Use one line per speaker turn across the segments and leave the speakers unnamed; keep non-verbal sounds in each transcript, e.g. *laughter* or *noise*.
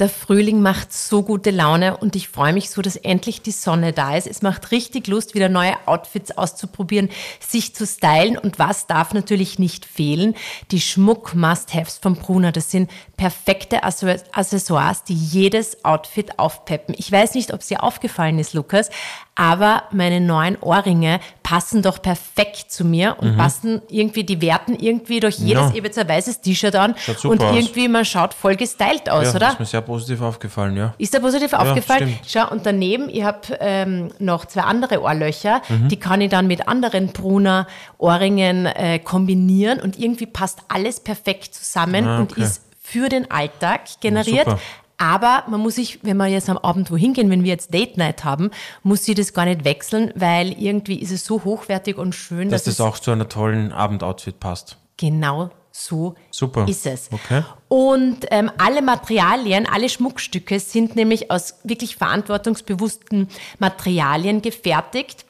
Der Frühling macht so gute Laune und ich freue mich so, dass endlich die Sonne da ist. Es macht richtig Lust, wieder neue Outfits auszuprobieren, sich zu stylen und was darf natürlich nicht fehlen? Die Schmuck-Must-Haves von Bruna. Das sind perfekte Accessoires, die jedes Outfit aufpeppen. Ich weiß nicht, ob es dir aufgefallen ist, Lukas, aber meine neuen Ohrringe passen doch perfekt zu mir und mhm. passen irgendwie, die werten irgendwie durch jedes ja. ein weißes T-Shirt an und irgendwie, man schaut voll gestylt aus,
ja,
oder?
Positiv aufgefallen, ja.
Ist dir positiv ja, aufgefallen? Stimmt. Schau, und daneben, ich habe ähm, noch zwei andere Ohrlöcher, mhm. die kann ich dann mit anderen Brunner Ohrringen äh, kombinieren und irgendwie passt alles perfekt zusammen ah, okay. und ist für den Alltag generiert, ja, aber man muss sich, wenn wir jetzt am Abend wohin gehen, wenn wir jetzt Date Night haben, muss sie das gar nicht wechseln, weil irgendwie ist es so hochwertig und schön,
dass, dass das auch zu einer tollen Abendoutfit passt.
Genau so
Super.
ist es.
Okay.
Und ähm, alle Materialien, alle Schmuckstücke sind nämlich aus wirklich verantwortungsbewussten Materialien gefertigt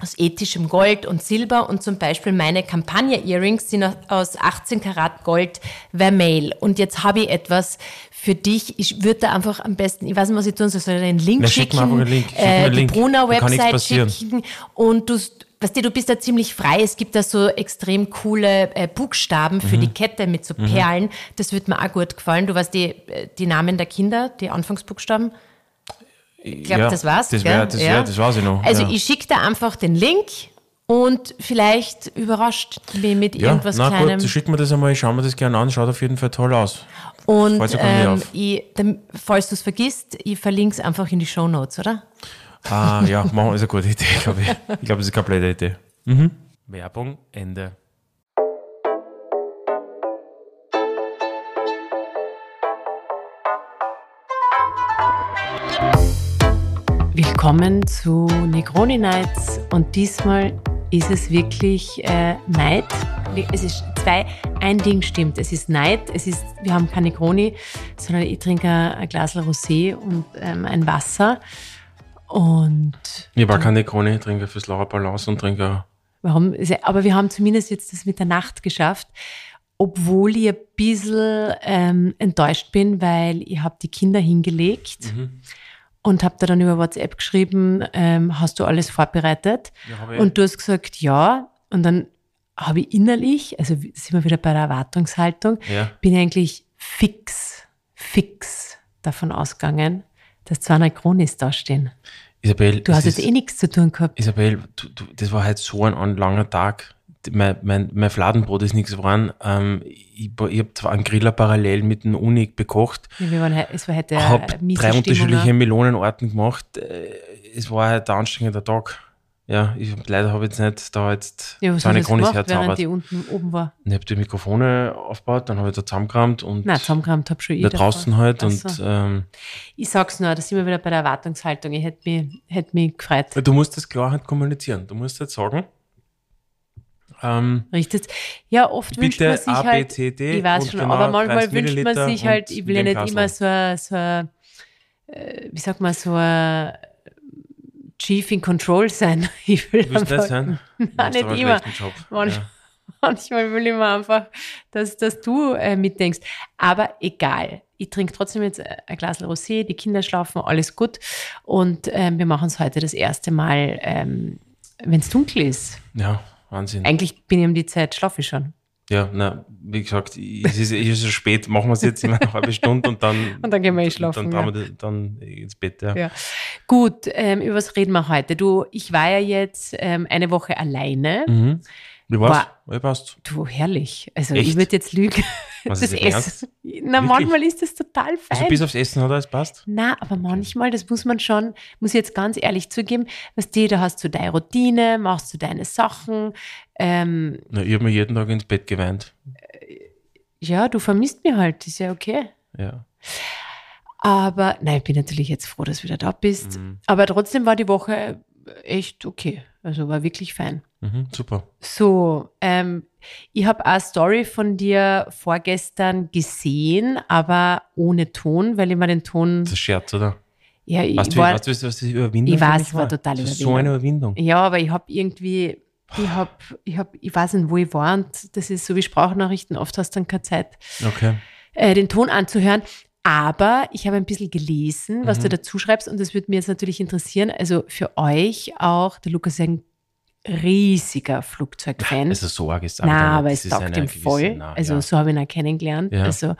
aus ethischem Gold und Silber und zum Beispiel meine Campagna-Earrings sind aus 18 Karat Gold Vermeil. Und jetzt habe ich etwas für dich. Ich würde da einfach am besten, ich weiß nicht, was ich tun soll, soll ich einen Link Na, schicken,
schick mir einen Link. Schick äh,
die
Link.
Bruna-Website schicken und du, weißt du, du bist da ziemlich frei. Es gibt da so extrem coole äh, Buchstaben für mhm. die Kette mit so mhm. Perlen. Mhm. Das würde mir auch gut gefallen. Du weißt die, die Namen der Kinder, die Anfangsbuchstaben. Ich glaube,
ja,
das war's.
Das, wär, das, ja. das weiß ich noch.
Also
ja.
ich schicke da einfach den Link und vielleicht überrascht mich mit
ja,
irgendwas
na
Kleinem.
Gut, schick mir das einmal, ich schaue mir das gerne an, schaut auf jeden Fall toll aus.
Und ähm, ich, falls du es vergisst, ich verlinke es einfach in die Show Notes, oder?
Ah, ja, machen, ist eine gute Idee, glaube ich. Ich glaube, das ist eine komplette Idee. Mhm. Werbung, Ende.
Willkommen zu Negroni Nights und diesmal ist es wirklich äh, Night. Es ist zwei, ein Ding stimmt, es ist Night, es ist, wir haben keine Negroni, sondern ich trinke ein Glas Rosé und ähm, ein Wasser und...
Ich war keine Negroni, ich trinke fürs Laura Balance und trinke...
Warum? Aber wir haben zumindest jetzt das mit der Nacht geschafft obwohl ich ein bisschen ähm, enttäuscht bin, weil ich habe die Kinder hingelegt. Mhm und habe da dann über WhatsApp geschrieben, ähm, hast du alles vorbereitet? Ja, und du hast gesagt, ja. Und dann habe ich innerlich, also sind wir wieder bei der Erwartungshaltung, ja. bin eigentlich fix, fix davon ausgegangen, dass zwei Neuronis da stehen.
Isabel,
du hast jetzt eh nichts zu tun gehabt.
Isabel, du, du, das war halt so ein, ein langer Tag mein, mein, mein Fladenbrot ist nichts geworden. Ähm, ich ich habe zwar einen Griller parallel mit dem Unik bekocht.
Ja, waren, es war heute
habe drei unterschiedliche Melonenorten gemacht. Äh, es war halt ein anstrengender Tag. Ja, ich, leider habe ich jetzt nicht da jetzt
ja, was
seine
Chronis herzaubert. die unten oben war.
Ich habe die Mikrofone aufgebaut, dann habe ich da zusammengerammt und
Nein, zusammengerammt habe schon ich
da draußen halt und ähm,
ich sag's nur, da sind wir wieder bei der Erwartungshaltung. Ich hätte mich, hätte mich gefreut.
Du musst das klar halt kommunizieren. Du musst jetzt sagen,
ähm, Richtig. Ja, oft wünscht man sich
A, B,
halt,
C, D
ich weiß schon, genau aber manchmal wünscht man sich halt, ich will ja nicht immer so ein, so äh, wie sagt man, so ein Chief in Control sein. *laughs* Ich will
Willst einfach,
sein? *laughs* Nein, nicht immer. Manchmal, ja. *laughs* manchmal will ich mir einfach, dass, dass du äh, mitdenkst. Aber egal. Ich trinke trotzdem jetzt ein Glas Rosé, die Kinder schlafen, alles gut. Und ähm, wir machen es heute das erste Mal, ähm, wenn es dunkel ist.
Ja. Wahnsinn.
Eigentlich bin ich um die Zeit, schlafe ich schon.
Ja, na, wie gesagt, es ist, es ist so spät, machen wir es jetzt immer eine halbe Stunde und dann. *laughs*
und dann gehen wir eh schlafen.
Dann, ja. dann ins Bett, ja.
ja. Gut, ähm, über was reden wir heute? Du, ich war ja jetzt ähm, eine Woche alleine.
Mhm. Wie war's? War, passt?
Du, herrlich. Also Echt? ich würde jetzt lügen.
Was das
Essen. Na, manchmal ist das total fein.
Also bis aufs Essen hat alles passt?
Na, aber manchmal, das muss man schon, muss ich jetzt ganz ehrlich zugeben, was die, da hast du deine Routine, machst du deine Sachen. Ähm,
Na, ich habe mir jeden Tag ins Bett geweint.
Ja, du vermisst mich halt, ist ja okay.
Ja.
Aber, nein, ich bin natürlich jetzt froh, dass du wieder da bist. Mhm. Aber trotzdem war die Woche echt okay. Also war wirklich fein.
Mhm, super.
So, ähm, ich habe eine Story von dir vorgestern gesehen, aber ohne Ton, weil ich mir den Ton.
Das ist Scherz, oder?
Ja, ich
weißt
war,
du, weißt du, was das Überwindung
Ich weiß, es war total
das ist so eine Überwindung.
Ja, aber ich habe irgendwie, ich habe, ich habe, ich weiß nicht, wo ich war und das ist so wie Sprachnachrichten, oft hast du dann keine Zeit.
Okay.
äh, den Ton anzuhören. Aber ich habe ein bisschen gelesen, was
Mhm.
du dazu schreibst und das würde mir jetzt natürlich interessieren. Also für euch auch, der Lukas ist ein riesiger Flugzeugfan.
Also so arg ist es
Na, aber es taugt ihm voll.
na,
also
ja.
so habe ich ihn auch kennengelernt.
Ja.
Also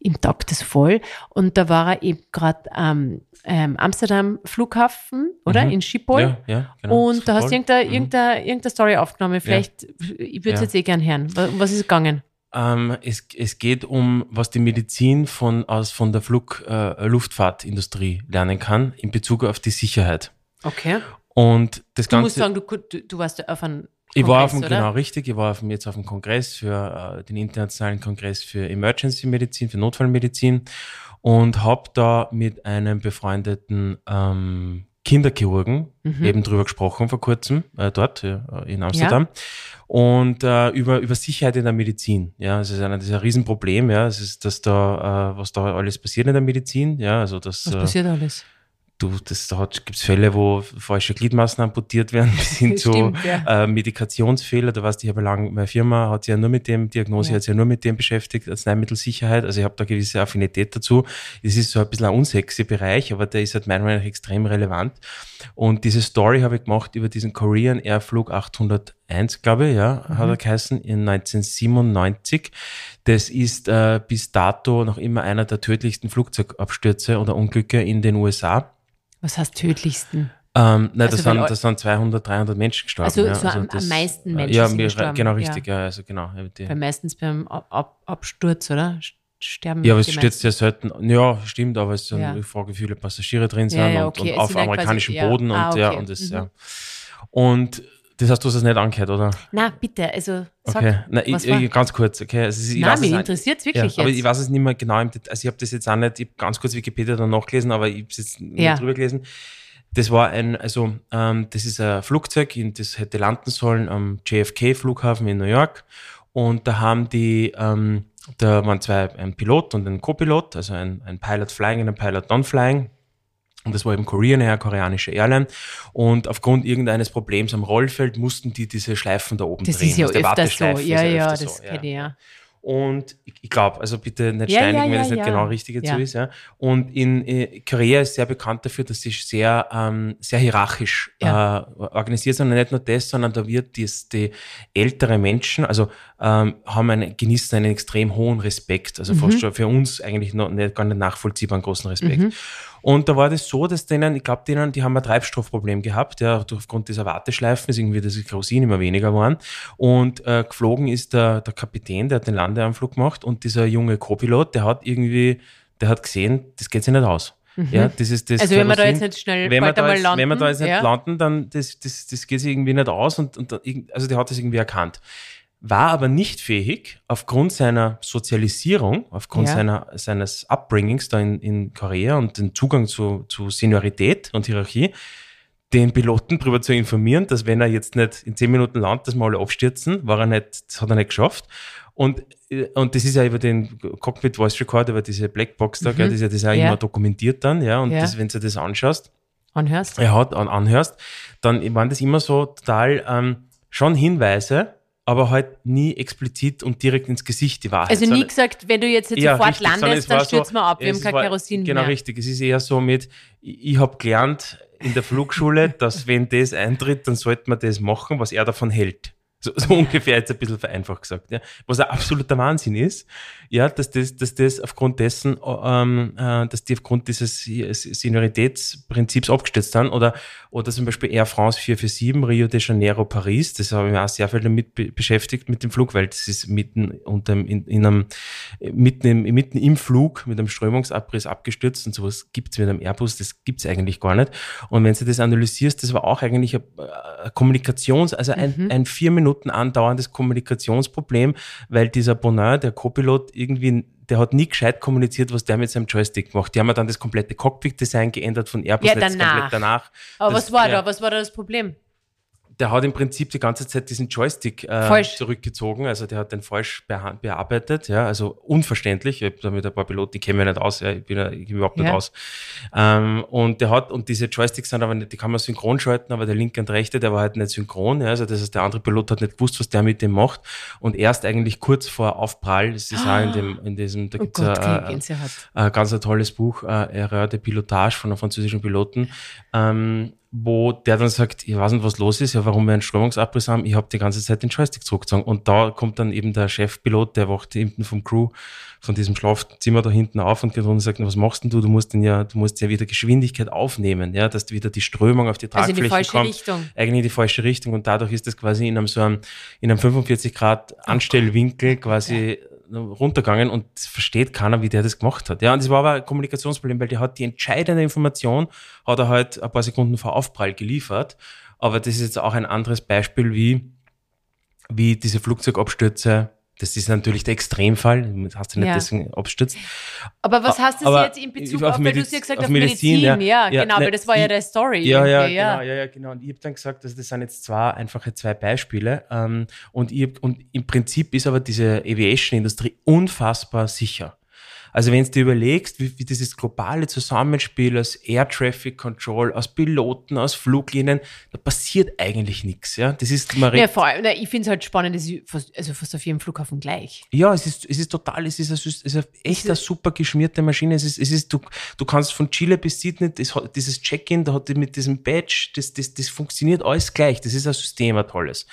ihm taugt es voll. Und da war er eben gerade am ähm, Amsterdam Flughafen, oder?
Mhm.
In Schiphol.
Ja, ja, genau.
Und da hast du
Voll.
irgendeine,
Mhm.
irgendeine, irgendeine Story aufgenommen. Vielleicht, ich würde es
Ja.
jetzt eh gern hören. Wa- was ist gegangen?
Ähm, es, es geht um, was die Medizin von, aus, von der Flug, äh, Luftfahrtindustrie lernen kann in Bezug auf die Sicherheit.
Okay.
Und das
Du musst
Ganze.
sagen, du, du, du warst auf einem
ich war auf dem,
Kongress, oder?
genau richtig, ich war auf dem, jetzt auf dem Kongress für äh, den internationalen Kongress für Emergency Medizin, für Notfallmedizin und habe da mit einem befreundeten ähm, Kinderchirurgen
Mhm.
eben drüber gesprochen vor kurzem, äh, dort äh, in Amsterdam. Und äh, über, über Sicherheit in der Medizin. Ja, es ist ein, das ist ein Riesenproblem, ja. Es ist, dass da, äh, was da alles passiert in der Medizin, ja, also dass
Was
äh,
passiert alles?
Du, das da gibt es Fälle, wo falsche Gliedmaßen amputiert werden, *laughs* bis hin zu
ja.
äh, Medikationsfehler. Da weißt du, ich habe lang, meine Firma hat sich ja nur mit dem, Diagnose
Ja.
hat sich ja nur mit dem beschäftigt, Arzneimittelsicherheit. Also ich habe da gewisse Affinität dazu. Es ist so ein bisschen ein unsexy Bereich, aber der ist halt meiner Meinung nach extrem relevant. Und diese Story habe ich gemacht über diesen Korean Air Flug 801, glaube ich, ja, hat er geheißen, in 1997. Das ist äh, bis dato noch immer einer der tödlichsten Flugzeugabstürze oder Unglücke in den USA.
Was heißt tödlichsten?
Ähm, nein,
Also
das, sind, das sind 200, 300 Menschen gestorben.
Also
ja.
so am- am meisten Menschen
ja,
sind gestorben,
Genau,
ja.
richtig, ja, also genau. ja,
Weil meistens beim Ab Ab Absturz, oder? Sterben
ja, aber es stürzt ja selten, ja, stimmt, aber es sind,
Ja.
frage, wie viele Passagiere drin sind
Ja, ja,
und,
okay,
und
es
auf amerikanischem
ja.
Boden und
Ah,
ja,
okay.
und das,
Mhm.
ja. Und das heißt, du hast das nicht angehört, oder?
Na, bitte, also sag,
Okay,
was
ich, ich, ganz kurz, okay. Also, ich es
mich interessiert es
ja,
wirklich
aber
jetzt.
ich weiß es nicht mehr genau. Also ich habe das jetzt auch nicht, ich habe ganz kurz Wikipedia dann nachgelesen, aber ich habe es jetzt nicht
Ja.
drüber gelesen. Das war ein, also ähm, das ist ein Flugzeug, in das hätte landen sollen am JFK-Flughafen in New York. Und da haben die, ähm, da waren zwei, ein Pilot und ein Co-Pilot, also ein, ein Pilot Flying und ein Pilot Non-Flying. Und das war eben Korean Air, koreanische Airline. Und aufgrund irgendeines Problems am Rollfeld mussten die diese Schleifen da oben
das
drehen.
ist ja
Also der
öfter so. Ja, ja,
öfter
das
so,
kenne ich ja.
und ich, ich glaube, also bitte nicht
Ja,
steinigen,
ja,
wenn
ja,
es nicht
ja.
genau richtig
Ja.
so ist. Ja. Und in äh, Korea ist sehr bekannt dafür, dass sie sehr, ähm, sehr hierarchisch
Ja.
äh, organisiert sind. Und nicht nur das, sondern da wird dies, die ältere Menschen, also ähm, haben einen, genießen einen extrem hohen Respekt. Also
Mhm.
fast schon für uns eigentlich noch nicht, gar nicht nachvollziehbaren großen Respekt. Und da war das so, dass denen, ich glaube, denen, die haben ein Treibstoffproblem gehabt, ja, aufgrund dieser Warteschleifen ist irgendwie das Kerosin immer weniger geworden. Und äh, geflogen ist der, der Kapitän, der hat den Landeanflug gemacht und dieser junge Co-Pilot, der hat irgendwie, der hat gesehen, das geht sich nicht aus. Ja, das ist das
Mhm. Also wenn wir da
Kerosin-
jetzt nicht schnell
wenn
bald einmal landen.
wenn wir da jetzt nicht
ja.
landen, dann das, das, das geht sich irgendwie nicht aus und, und also der hat das irgendwie erkannt. War aber nicht fähig, aufgrund seiner Sozialisierung, aufgrund
Ja.
seiner, seines Upbringings da in, in Korea und den Zugang zu, zu Seniorität und Hierarchie, den Piloten darüber zu informieren, dass wenn er jetzt nicht in zehn Minuten landet, dass wir alle abstürzen, war er nicht, das hat er nicht geschafft. Und, äh, und das ist ja über den Cockpit Voice Recorder, über diese Blackbox da, gell, das ist ja das
Mhm. Ja.
immer dokumentiert dann, ja. Und
Ja.
das, wenn du das anschaust,
Anhörst?
er hat an, anhörst, dann waren das immer so total ähm, schon Hinweise, aber halt nie explizit und direkt ins Gesicht die Wahrheit.
Also nie
sondern-
gesagt, wenn du jetzt, jetzt sofort
richtig,
landest,
es
dann
war so-
wir ab, wir haben kein
war-
Kerosin
Genau,
mehr.
richtig. Es ist eher so mit, ich, ich habe gelernt in der Flugschule, dass wenn das eintritt, dann sollte man das machen, was er davon hält. So, so *laughs* ungefähr jetzt ein bisschen vereinfacht gesagt. Ja. Was ein absoluter Wahnsinn ist, ja, dass das, dass das aufgrund dessen, ähm, äh, dass die aufgrund dieses Senioritätsprinzips abgestürzt haben oder, oder zum Beispiel Air France 447, Rio de Janeiro, Paris, das habe ich mich auch sehr viel damit be beschäftigt mit dem Flug, weil das ist mitten unter, in, in einem, mitten im, mitten im Flug mit einem Strömungsabriss abgestürzt und sowas gibt's mit einem Airbus, das gibt's eigentlich gar nicht. Und wenn du das analysierst, das war auch eigentlich ein, ein Kommunikations-, also ein, ein vier Minuten andauerndes Kommunikationsproblem, weil dieser Bonin, der Co-Pilot, irgendwie der hat nie gescheit kommuniziert, was der mit seinem Joystick macht. Die haben ja dann das komplette Cockpit-Design geändert von Airbus
Ja, danach.
komplett danach.
Aber
Das-
was war
ja.
da? Was war da das Problem?
Der hat im Prinzip die ganze Zeit diesen Joystick äh, zurückgezogen, also der hat den falsch bearbeitet, ja, also unverständlich. Ich habe damit ein paar Piloten, die kennen mich nicht aus, ja, ich bin ja, ich überhaupt nicht ja. aus. Ähm, und der hat, und diese Joysticks sind aber nicht, die kann man synchron schalten, aber der linke und rechte, der war halt nicht synchron, ja, also das heißt, der andere Pilot hat nicht gewusst, was der mit dem macht. Und erst eigentlich kurz vor Aufprall, das ist ah. auch in dem, in diesem, da oh Gott, ein, ein, ganz ein tolles Buch, äh, Erreur de Pilotage von einem französischen Piloten, ähm, wo der dann sagt, ich weiß nicht, was los ist, ja, warum wir einen Strömungsabriss haben, ich habe die ganze Zeit den Joystick zurückgezogen. Und da kommt dann eben der Chefpilot, der wacht hinten vom Crew, von diesem Schlafzimmer da hinten auf und geht runter und sagt, was machst denn du? Du musst denn ja, du musst ja wieder Geschwindigkeit aufnehmen, ja, dass wieder die Strömung auf die Tragfläche also in die falsche kommt. Richtung. Eigentlich in die falsche Richtung. Und dadurch ist das quasi in einem so einem, in einem 45 Grad Anstellwinkel quasi ja runtergegangen und versteht keiner, wie der das gemacht hat. Ja, und das war aber ein Kommunikationsproblem, weil der hat die entscheidende Information, hat er halt ein paar Sekunden vor Aufprall geliefert. Aber das ist jetzt auch ein anderes Beispiel, wie, wie diese Flugzeugabstürze das ist natürlich der Extremfall, du hast du nicht ja. deswegen abstürzt.
Aber was heißt das aber jetzt in Bezug auf, auf weil du hast ja gesagt, auf, auf Medizin, Medizin ja, ja, genau, ne, weil das war ja der Story.
Ja, ja, ja, genau, ja, ja, genau. Und ich habe dann gesagt, also das sind jetzt zwei einfache zwei Beispiele. Ähm, und, ich und im Prinzip ist aber diese Aviation-Industrie unfassbar sicher. Also wenn du dir überlegst, wie, wie dieses globale Zusammenspiel aus Air Traffic Control, aus Piloten, aus Fluglinien, da passiert eigentlich nichts. Ja, das ist
ja, vor allem, ich finde es halt spannend, das ist fast, also fast auf jedem Flughafen gleich.
Ja, es ist, es ist total, es ist, eine, es ist eine, echt eine super geschmierte Maschine. Es ist, es ist, du, du kannst von Chile bis Sydney, das, dieses Check-in, da hat die mit diesem Badge, das, das, das funktioniert alles gleich. Das ist ein System, ein tolles.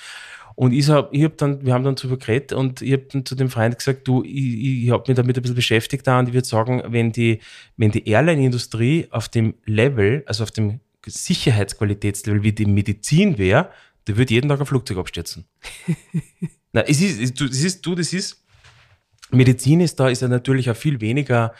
Und ich habe ich hab dann, wir haben dann darüber geredet und ich habe dann zu dem Freund gesagt, du, ich, ich habe mich damit ein bisschen beschäftigt da und ich würde sagen, wenn die, wenn die Airline-Industrie auf dem Level, also auf dem Sicherheitsqualitätslevel wie die Medizin wäre, da würde jeden Tag ein Flugzeug abstürzen. *laughs* Na, es ist, es ist, du, das ist, Medizin ist da, ist ja natürlich auch viel weniger,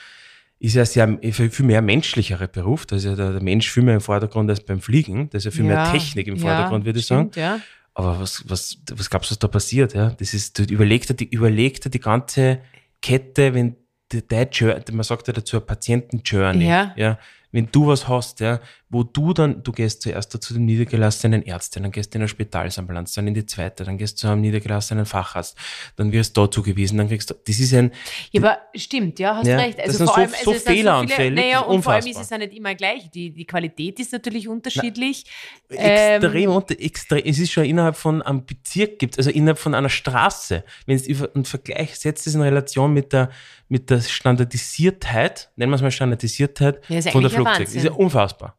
ist ja sehr, viel mehr menschlicherer Beruf. Da ist ja der, der, Mensch viel mehr im Vordergrund als beim Fliegen. Da ist ja viel ja, mehr Technik im Vordergrund, ja, würde ich stimmt, sagen. Ja. Aber was, was, was glaubst du, was da passiert? Ja? Das ist, du überlegst dir die, überlegt die ganze Kette, wenn der, der man sagt ja dazu Patienten-Journey. Ja. ja wenn du was hast, ja, wo du dann, du gehst zuerst zu dem niedergelassenen Ärztin, dann gehst du in eine Spitalsambulanz, dann in die zweite, dann gehst du zu einem niedergelassenen Facharzt, dann wirst du da zugewiesen, dann kriegst du, das ist ein...
Ja, aber stimmt, ja, hast ja, recht.
Also das sind vor so, allem, so also fehleranfällig,
naja, und unfassbar. vor allem ist es ja nicht immer gleich. Die, die Qualität ist natürlich unterschiedlich.
Na, extrem, ähm, unter, extrem, es ist schon innerhalb von einem Bezirk gibt, also innerhalb von einer Straße, wenn es über einen Vergleich setzt, es in Relation mit der, mit der Standardisiertheit, nennen wir es mal Standardisiertheit
ja,
von der Flugzeug. Ist ja unfassbar.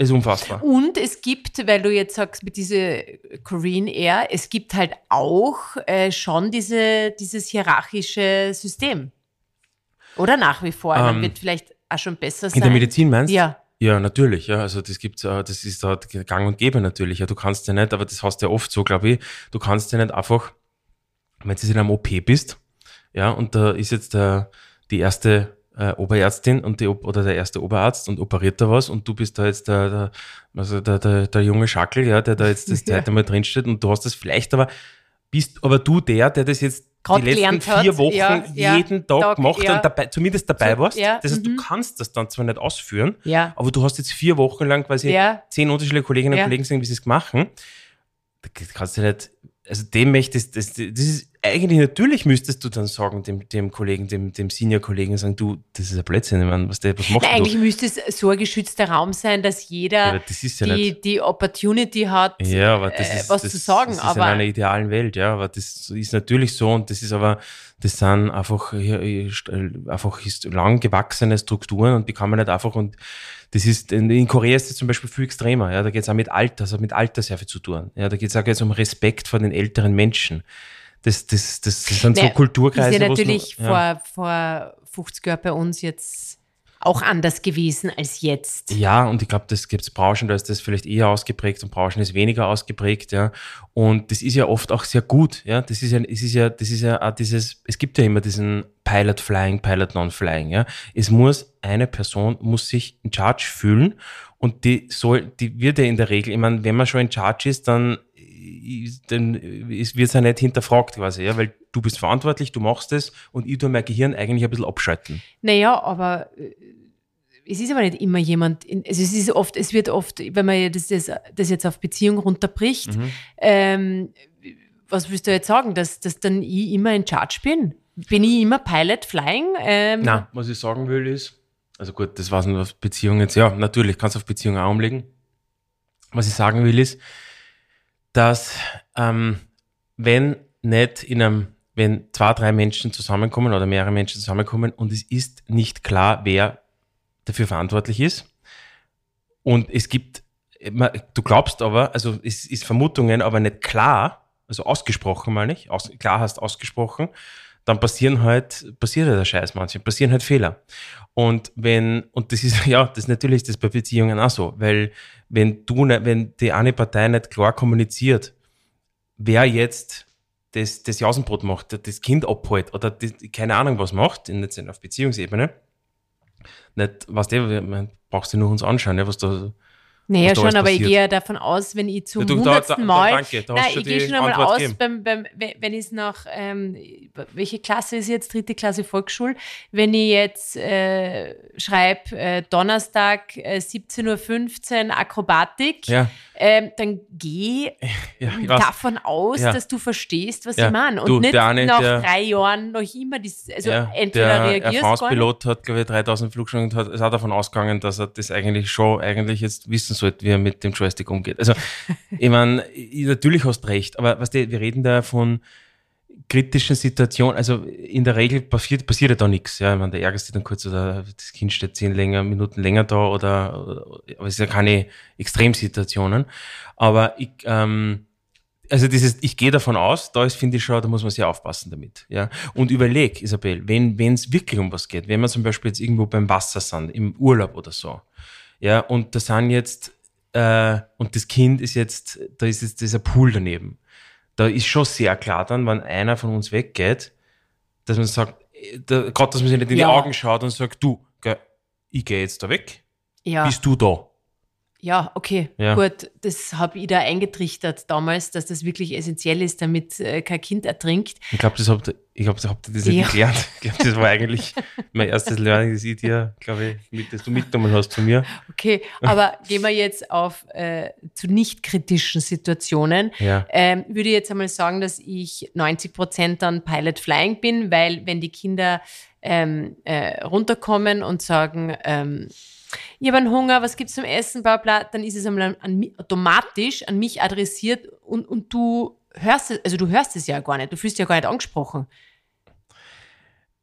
Ist unfassbar.
Und es gibt, weil du jetzt sagst, mit dieser Korean Air, es gibt halt auch äh, schon diese, dieses hierarchische System. Oder nach wie vor. Man ähm, wird vielleicht auch schon besser sein.
In der Medizin meinst
du? Ja.
Ja, natürlich, ja. Also das gibt's, äh, das ist da gang und gäbe natürlich. Ja, du kannst ja nicht, aber das hast du ja oft so, glaube ich, du kannst ja nicht einfach, wenn du in einem OP bist, ja, und da ist jetzt der, die erste äh, Oberärztin und die, oder der erste Oberarzt und operiert da was und du bist da jetzt der, der also der, der, der junge Schackel, ja, der da jetzt das *laughs* zweite Mal drinsteht und du hast das vielleicht aber, bist aber du der, der das jetzt Grad die letzten vier Wochen ja, jeden Tag, Tag gemacht ja. und dabei, zumindest dabei so, warst. Ja, das heißt, mhm. du kannst das dann zwar nicht ausführen,
ja.
aber du hast jetzt vier Wochen lang quasi zehn unterschiedliche Kolleginnen und Kollegen gesehen, wie sie es machen. Da kannst du nicht, also dem möchtest, das, das ist eigentlich natürlich müsstest du dann sagen, dem, dem Kollegen, dem, dem Senior-Kollegen sagen, du, das ist ein Blödsinn, ich meine, was, der, was machst
Nein, Eigentlich müsste es so ein geschützter Raum sein, dass jeder
ja, das ja
die, die Opportunity hat,
ja, aber das äh, ist,
was
das,
zu sagen.
Das ist aber in einer idealen Welt, ja, aber das ist natürlich so und das ist aber, das sind einfach, einfach lang gewachsene Strukturen und die kann man nicht einfach und das ist, in Korea ist das zum Beispiel viel extremer, ja, da geht es auch mit Alter, also mit Alter sehr viel zu tun, ja, da geht es auch jetzt um Respekt vor den älteren Menschen das, das, das, das sind naja, so Kulturkreise.
Ist ja natürlich noch, ja. vor, vor 50 Jahren bei uns jetzt auch anders gewesen als jetzt.
Ja, und ich glaube, das gibt es Branchen, da ist das vielleicht eher ausgeprägt und Branchen ist weniger ausgeprägt, ja. Und das ist ja oft auch sehr gut, ja. Das ist ja, es ist ja, das ist ja auch dieses, es gibt ja immer diesen Pilot Flying, Pilot Non-Flying, ja. Es muss, eine Person muss sich in Charge fühlen und die soll, die wird ja in der Regel, ich meine, wenn man schon in Charge ist, dann dann wird es ja nicht hinterfragt quasi, ja, weil du bist verantwortlich, du machst es und ich tue mein Gehirn eigentlich ein bisschen abschalten.
Naja, aber äh, es ist aber nicht immer jemand, also es ist oft, es wird oft, wenn man das, das, das jetzt auf Beziehung runterbricht,
Mhm.
ähm, was willst du jetzt sagen, dass, dass dann ich immer in Charge bin? Bin ich immer Pilot Flying? Ähm,
Na, was ich sagen will ist, also gut, das war's nur auf Beziehungen jetzt. Ja, natürlich, kannst du auf Beziehungen auch umlegen. Was ich sagen will ist, dass ähm, wenn nicht in einem, wenn zwei, drei Menschen zusammenkommen oder mehrere Menschen zusammenkommen und es ist nicht klar, wer dafür verantwortlich ist und es gibt, man- du glaubst aber, also es ist Vermutungen, aber nicht klar, also ausgesprochen mal nicht, aus, klar hast ausgesprochen, dann passieren halt, passiert halt der Scheiß manchmal, passieren halt Fehler. Und wenn, und das ist, *laughs* ja, das ist natürlich das bei Beziehungen auch so, weil wenn du, ne, wenn die eine Partei nicht klar kommuniziert, wer jetzt das, das Jausenbrot macht, das Kind abholt oder das, keine Ahnung was macht, in, auf Beziehungsebene, nicht, was der, man brauchst du nur uns anschauen, ja, was da,
Naja,
da
schon, aber ich gehe ja davon aus, wenn ich zum
Ja, da-
hundertsten
da- da-
Mal.
danke, da
Nein, ich gehe schon einmal
Antwort
aus, beim, beim, wenn wenn ich es nach, ähm, welche Klasse ist jetzt? Dritte Klasse Volksschule. Wenn ich jetzt äh, schreibe, äh, Donnerstag äh, 17.15 Uhr Akrobatik,
ja,
ähm, dann gehe *laughs*
ja,
davon aus,
Ja.
dass du verstehst, was
Ja.
ich meine. Und
Du,
nicht
der eine,
nach
der-
drei Jahren noch immer, dies, also
ja,
entweder
der
reagierst du nicht.
France-Pilot hat, glaube ich, 3000 Flugstunden und hat, ist auch davon ausgegangen, dass er das eigentlich schon eigentlich jetzt wissen sollte, wie er mit dem Joystick umgeht. Also, *laughs* ich meine, ich- natürlich hast recht, aber was wir reden da von kritischen Situationen, also in der Regel passiert, passiert ja da nichts. Ja, ich meine, der ärgerst dich dann kurz oder das Kind steht zehn länger, Minuten länger da oder, oder aber es ist ja keine Extremsituationen. Aber ich, ähm, also dieses, ich gehe davon aus, da ist, finde ich schon, da muss man sehr aufpassen damit. Ja. Und überleg, Isabel, wenn es wirklich um was geht, wenn wir zum Beispiel jetzt irgendwo beim Wasser sind, im Urlaub oder so, ja, und da sind jetzt, äh, und das Kind ist jetzt, da ist jetzt dieser Pool daneben. Da ist schon sehr klar dann, wenn einer von uns weggeht, dass man sagt, da, gerade, dass man sich nicht in
Ja.
die Augen schaut und sagt, du, ich gehe jetzt da weg,
Ja.
bist du da?
Ja, okay,
Ja.
gut. Das habe ich da eingetrichtert damals, dass das wirklich essentiell ist, damit äh, kein Kind ertrinkt.
Ich glaube, das habt ihr, ich glaube, das habt ihr das nicht
Ja.
gelernt. Ich glaube, das war eigentlich mein erstes Learning, das ich dir, glaube ich, mit, das du mitgenommen hast von mir.
Okay, aber gehen wir jetzt auf äh, zu nicht kritischen Situationen.
Ja.
Ähm, würde ich jetzt einmal sagen, dass ich 90 Prozent dann Pilot Flying bin, weil wenn die Kinder ähm, äh, runterkommen und sagen, ähm, ich habe einen Hunger, was gibt's zum Essen, bla bla, dann ist es einmal an, an, automatisch an mich adressiert und, und du hörst es, also du hörst es ja gar nicht, du fühlst dich ja gar nicht angesprochen.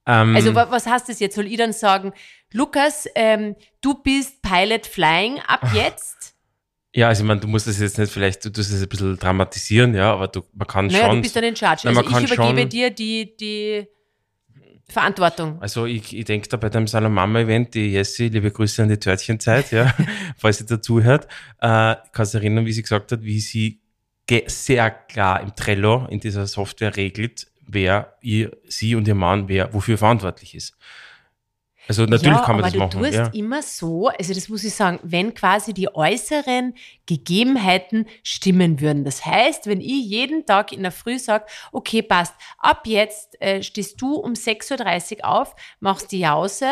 Ähm,
Also wa- was heißt das jetzt? Soll ich dann sagen, Lukas, ähm, du bist Pilot Flying ab jetzt?
ja, also ich meine, du musst das jetzt nicht vielleicht, du tust es ein bisschen dramatisieren, ja, aber du, man kann
Naja,
schon.
du bist dann in Charge.
Nein,
Also ich übergebe
schon-
dir die, die Verantwortung.
Also ich, ich denke da bei deinem Salomama-Event, die Jessie, liebe Grüße an die Törtchenzeit, ja, *laughs* falls sie dazuhört, äh, kannst du erinnern, wie sie gesagt hat, wie sie sehr klar im Trello in dieser Software regelt, wer ihr, sie und ihr Mann, wer wofür verantwortlich ist. Also natürlich
ja,
kann man
aber
das machen.
du tust
Ja.
immer so, also das muss ich sagen, wenn quasi die äußeren Gegebenheiten stimmen würden. Das heißt, wenn ich jeden Tag in der Früh sage, okay, passt, ab jetzt äh, stehst du um 6.30 Uhr auf, machst die Jause,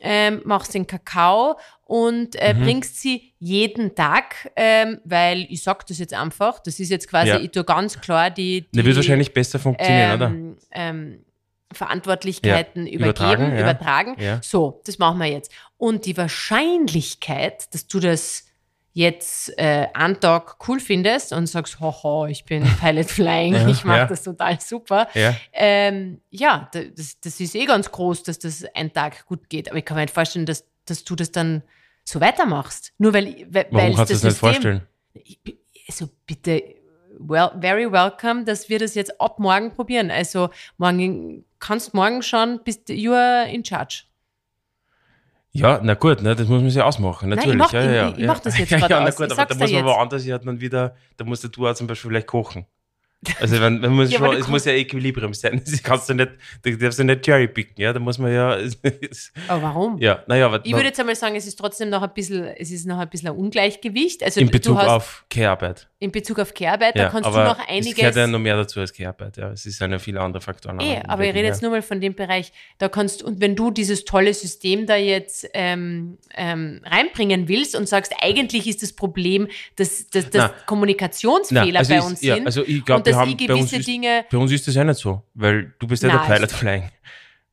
ähm, machst den Kakao und äh,
Mhm.
bringst sie jeden Tag, ähm, weil ich sag das jetzt einfach, das ist jetzt quasi,
Ja.
ich tue ganz klar die, die
Der wird wahrscheinlich besser funktionieren, oder?
ähm, ähm, Verantwortlichkeiten
Ja,
übergeben,
übertragen, ja. Ja.
So, das machen wir jetzt. Und die Wahrscheinlichkeit, dass du das jetzt äh, einen Tag cool findest und sagst, haha, ich bin *laughs* Pilot Flying, ich mache das total super.
Ja.
Ähm, das, das ist eh ganz groß, dass das ein Tag gut geht. Aber ich kann mir nicht vorstellen, dass, dass du das dann so weitermachst. Nur weil, weil
Warum kannst du das nicht vorstellen?
ich, also bitte, well, very welcome, dass wir das jetzt ab morgen probieren. Also morgen kannst morgen schon, bist you are in charge.
Ja, na gut, ne, das muss man sich ausmachen,
Nein, ich
natürlich.
mach-
ja, ja, ja.
mach das jetzt grad *laughs*
ja, na gut, aber da muss man woanders, ja, dann wieder, da musst du auch zum Beispiel vielleicht kochen. Also wenn, wenn man
Ja,
schon, es muss ja Equilibrium sein. *laughs* Das kannst du nicht, du darfst ja nicht cherrypicken, ja. Da muss man ja. *laughs*
Aber warum?
ja, naja, aber
Ich würde jetzt einmal sagen, es ist trotzdem noch ein bisschen, es ist noch ein bisschen ein Ungleichgewicht. Also
in Bezug
hast
auf Care-Arbeit.
in Bezug auf Care-Arbeit,
Ja,
da kannst du
aber
noch
es
einiges.
gehört ja noch mehr dazu als Care-Arbeit, ja. Es sind ja viele andere Faktoren.
Eh, aber ich rede
ja.
jetzt nur mal von dem Bereich, da kannst und wenn du dieses tolle System da jetzt ähm, ähm, reinbringen willst und sagst, eigentlich ist das Problem, dass, dass, dass. Kommunikationsfehler
Nein, also
bei
ist-
uns
ja,
sind
also ich glaub,
und
wir
dass
haben- uns
gewisse
ist-
Dinge,
Bei uns ist das ja nicht so, weil du bist ja
Nein,
der Pilot Flying.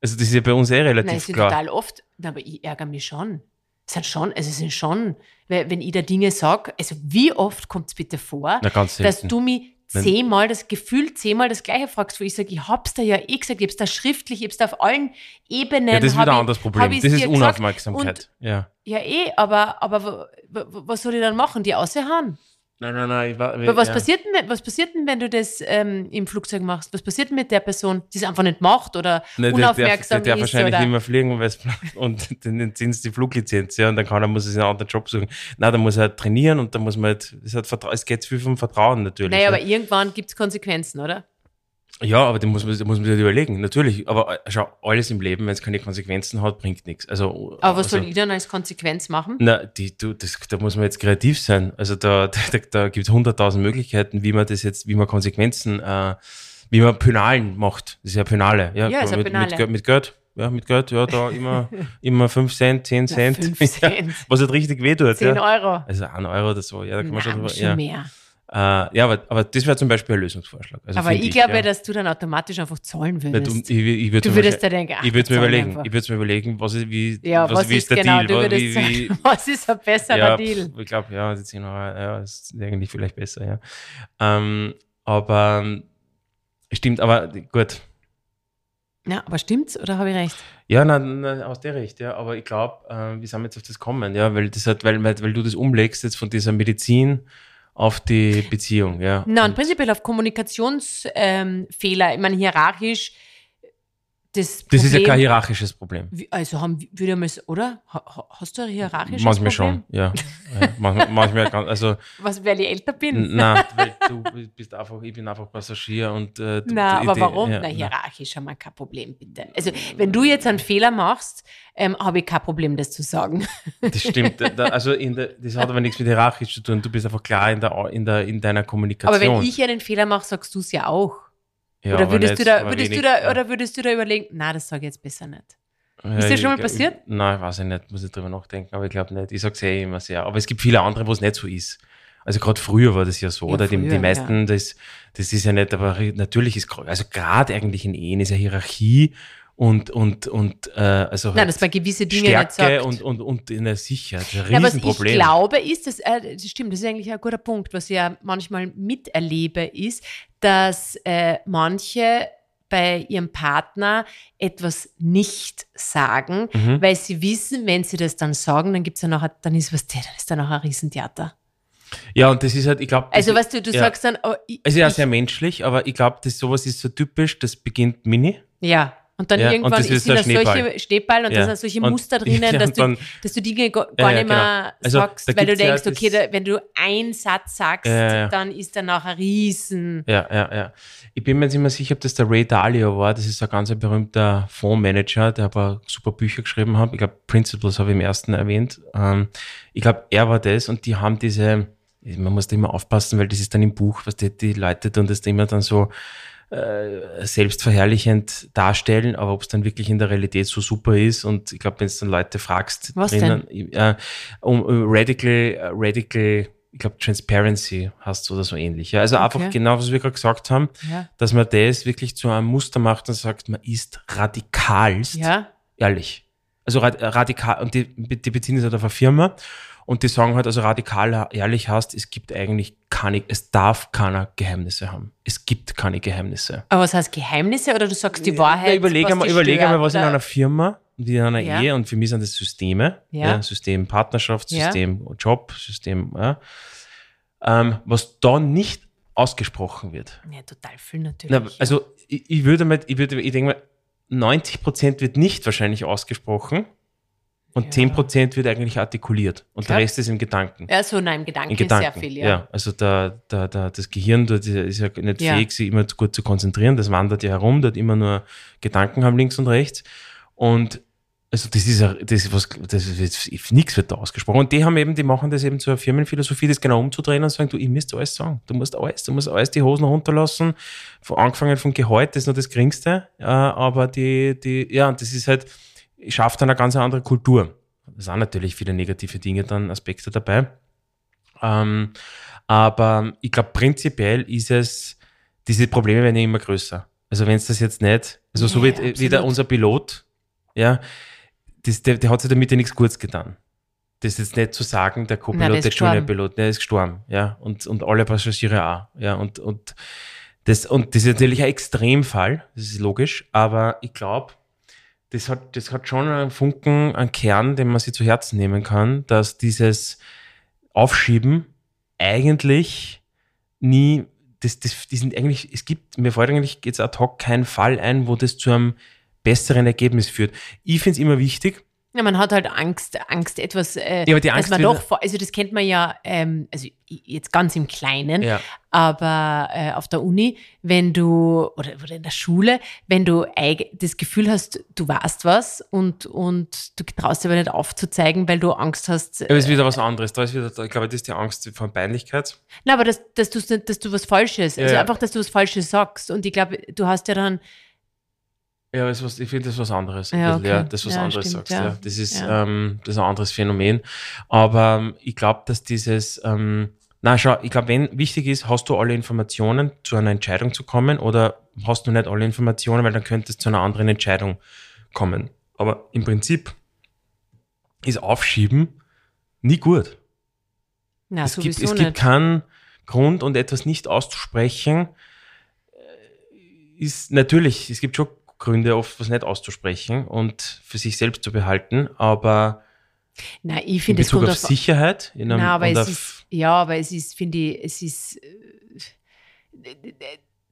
Also das ist ja bei uns eh relativ
nein, es
klar.
total oft, aber ich ärgere mich schon. Es sind schon, also es sind schon, weil, wenn ich da Dinge sage, also wie oft kommt es bitte vor,
Na,
dass du mich zehnmal das Gefühl, zehnmal das Gleiche fragst, wo ich sage, ich hab's da ja eh gesagt, ich hab's da schriftlich, ich hab's da auf allen Ebenen.
ja, das ist wieder ein anderes Problem. Das ist. Unaufmerksamkeit. ja.
Ja, eh, aber, aber was soll ich dann machen? Die aushauen?
Nein, nein, nein. Ich war,
Aber was,
ja.
passiert denn, wenn- was passiert denn, wenn du das ähm, im Flugzeug machst? Was passiert denn mit der Person, die es einfach nicht macht oder
Nein, der, der,
unaufmerksam
der darf
ist?
wahrscheinlich
Oder?
nicht mehr fliegen, weil es *laughs* und dann entziehen sie die Fluglizenz, ja, und dann kann er, muss er sich einen anderen Job suchen. Nein, dann muss er trainieren und dann muss man halt, hat Vertra es geht viel vom Vertrauen natürlich.
Naja,
ja.
aber irgendwann gibt es Konsequenzen, oder?
Ja, aber den muss man, muss man sich überlegen, natürlich. Aber äh, schau, alles im Leben, wenn es keine Konsequenzen hat, bringt nichts. Also,
Aber was
also,
soll ich dann als Konsequenz machen?
Na, die, du, das, da muss man jetzt kreativ sein. Also da, *laughs* da, da gibt es hunderttausend Möglichkeiten, wie man das jetzt, wie man Konsequenzen, äh, wie man Penalen macht. Das ist ja Penale. Ja,
Ja, ist ja
mit,
Penale.
Mit, Geld- mit Geld. Ja, mit Geld, ja, da immer, *laughs* immer 5 Cent, 10 Cent. *laughs* Ja,
Cent.
was halt richtig wehtut.
10
Ja.
Euro.
Also 1 Euro oder so, ja, da kann man
Nein,
schon
schon
Ja,
mehr.
Äh, ja aber, aber das wäre zum Beispiel ein Lösungsvorschlag. Also
aber
find
ich glaube,
ja.
dass du dann automatisch einfach zahlen würdest.
Du, ich, ich würd
Du würdest da denken, ach,
ich würde mir überlegen,
einfach.
ich würde mir überlegen, was ist, wie,
ja, was,
wie
ist
der
genau,
Deal,
du
wa-
würdest
wie, wie,
sagen, *laughs* was ist ein besserer
ja,
Deal?
Ich glaube, ja, die 10 Euro, ja, ist eigentlich vielleicht besser, ja. Ähm, aber stimmt, aber gut.
Ja, aber stimmt's oder habe ich recht?
Ja, nein, nein, aus der Recht, ja. Aber ich glaube, äh, wir sind jetzt auf das kommen, ja, weil das hat, weil, weil du das umlegst jetzt von dieser Medizin auf die Beziehung, ja.
Na, und prinzipiell auf Kommunikationsfehler, ähm, ich meine, hierarchisch, das
das ist ja
Problem-
kein hierarchisches Problem.
Also haben, würde mal, oder? Ha- ha- Hast du ein hierarchisches
Manchmal
Problem?
schon, ja. ja manchmal, manchmal ganz, also, *laughs*
Was, weil ich älter bin?
nein, *laughs* weil du bist einfach, ich bin einfach Passagier und äh, du, die-
aber
die-
warum?
Ja,
Na, hierarchisch haben wir kein Problem, bitte. Also, wenn du jetzt einen Fehler machst, ähm, habe ich kein Problem, das zu sagen.
Das stimmt. *laughs* Da, also der, das hat aber nichts mit hierarchisch zu tun. Du bist einfach klar in, der, in, der, in deiner Kommunikation.
Aber wenn ich einen Fehler mache, sagst du es ja auch.
Ja,
oder würdest du da, würdest
wenig,
du da,
ja.
oder würdest du da überlegen, na, das sage ich jetzt besser nicht.
Ja,
Ist dir schon mal passiert?
Ich, nein, weiß ich nicht, muss ich drüber nachdenken, aber ich glaube nicht. Ich sage es eh immer sehr. Aber es gibt viele andere, wo es nicht so ist. Also gerade früher war das ja so,
Ja,
oder? Die,
früher,
die meisten, das, das ist ja nicht, aber natürlich ist, also gerade eigentlich in Ehen ist ja Hierarchie und, und, und äh, also
Nein,
halt
dass man gewisse Dinge
Stärke
sagt.
und, und, und in der Sicherheit. Ein
Ja, was ich glaube, ist, dass, äh, das stimmt, das ist eigentlich ein guter Punkt, was ich ja manchmal miterlebe, ist, dass äh, manche bei ihrem Partner etwas nicht sagen,
Mhm.
weil sie wissen, wenn sie das dann sagen, dann gibt's ja nachher, dann ist was, dann ist da noch ein Riesentheater.
Ja, und das ist halt, ich glaube.
Also, weißt du, du
ja.
sagst dann, oh, ich,
Es ist ja
ich,
sehr menschlich, aber ich glaube, das sowas ist so typisch, das beginnt mini.
ja. Und dann
Ja, und
irgendwann
das ist
da solche Schneeball und
Ja.
da sind solche
Und-
Muster *laughs* drinnen,
ja,
dass,
und
du,
dann-
dass du Dinge gar
Ja,
nicht mehr
genau. Also,
sagst,
da
weil du denkst, okay, da, wenn du einen Satz sagst, dann ist da nachher ein Riesen.
Ja, ja, ja. Ich bin mir jetzt immer sicher, ob das der Ray Dalio war. Das ist ein ganz berühmter Fondsmanager, der aber super Bücher geschrieben hat. Ich glaube, Principles habe ich im ersten erwähnt. Ähm, ich glaube, er war das und die haben diese, man muss da immer aufpassen, weil das ist dann im Buch, was die, die Leute tun das immer dann so äh, selbstverherrlichend darstellen, aber ob es dann wirklich in der Realität so super ist und ich glaube, wenn es dann Leute fragst,
Was
drinnen, Äh, um äh, Radical, äh, Radical, ich glaube, Transparency hast du oder so ähnlich. Ja? Also einfach
Okay.
genau, was wir gerade gesagt haben,
Ja.
dass man das wirklich zu einem Muster macht und sagt, man ist radikalst
Ja.
ehrlich. Also rad, radikal, und die, die beziehen sich halt auf eine Firma und die sagen halt, also radikal ehrlich heißt, es gibt eigentlich keine, es darf keiner Geheimnisse haben. Es gibt keine Geheimnisse.
Aber was heißt Geheimnisse oder du sagst die Wahrheit?
Ja, überlege
was
mal, überlege mal, was in einer Firma und in einer
Ja.
Ehe und für mich sind das Systeme,
Ja.
ja. System Partnerschaft,
Ja.
System Job, System, ja, ähm, was da nicht ausgesprochen wird.
Ja, total viel natürlich.
Na, also ich, ich würde mal, ich würde, ich denke mal, 90 Prozent wird nicht wahrscheinlich ausgesprochen und 10% wird eigentlich artikuliert und
Klar.
der Rest ist im Gedanken.
Ja, so nein, im Gedanken,
In Gedanken.
ist sehr viel, ja.
also da, da, da, das Gehirn dort ist ja nicht
Ja.
fähig, sich immer gut zu konzentrieren. Das wandert ja herum, dort immer nur Gedanken haben links und rechts. Und also das ist, ja- das ist was, das ist nichts wird da ausgesprochen. Und die haben eben, die machen das eben zur Firmenphilosophie, das genau umzudrehen und sagen, du, ich müsst alles sagen. Du musst alles, du musst alles die Hosen runterlassen. Von, angefangen vom Gehalt, das ist nur das Geringste. Äh, aber die, die, ja, das ist halt, schafft dann eine ganz andere Kultur. Da sind natürlich viele negative Dinge dann, Aspekte dabei. Ähm, aber ich glaube, prinzipiell ist es, diese Probleme werden ja immer größer. Also wenn es das jetzt nicht, also so
Ja,
wie, wie der, unser Pilot, ja, das, der, der hat sich damit ja nichts Gutes getan. Das ist jetzt nicht zu sagen, der
der
Co-Pilot,
ist
der
gestorben.
Junior-Pilot, der ist gestorben, ja, und, und alle Passagiere auch, ja, und, und das, und das ist natürlich ein Extremfall, das ist logisch, aber ich glaube, das hat, das hat schon einen Funken, einen Kern, den man sich zu Herzen nehmen kann, dass dieses Aufschieben eigentlich nie, das, das, die sind eigentlich, es gibt, mir fällt eigentlich jetzt ad hoc kein Fall ein, wo das zu einem besseren Ergebnis führt. Ich finde es immer wichtig,
Ja, man hat halt Angst, Angst etwas, äh,
Ja, aber die Angst
dass man doch, also das kennt man ja, ähm, also jetzt ganz im Kleinen,
Ja.
aber äh, auf der Uni, wenn du, oder, oder in der Schule, wenn du das Gefühl hast, du weißt was und, und du traust dir aber nicht aufzuzeigen, weil du Angst hast,
aber es ist wieder was anderes. Da ist wieder, ich glaube, das ist die Angst vor Peinlichkeit.
na, aber dass, dass, dass du was Falsches, also
Ja.
einfach, dass du was Falsches sagst und ich glaube, du hast ja dann,
Ja, das ist was, ich finde das ist was anderes.
Ja,
bisschen, ja,
okay.
das ist was
Ja,
anderes
stimmt,
sagst.
ja.
Ja. Das ist, ähm, das ist ein anderes Phänomen. Aber ähm, ich glaube, dass dieses, ähm, na schau, ich glaube, wenn wichtig ist, hast du alle Informationen, zu einer Entscheidung zu kommen oder hast du nicht alle Informationen, weil dann könnte es zu einer anderen Entscheidung kommen. Aber im Prinzip ist Aufschieben nie gut.
na,
es gibt, es gibt keinen Grund und etwas nicht auszusprechen äh, ist natürlich, es gibt schon Gründe, oft was nicht auszusprechen und für sich selbst zu behalten, aber
Na, ich
in
finde, es kommt
auf Sicherheit, in einem,
Na, aber es ist, ja, aber es ist, finde ich, es ist, äh,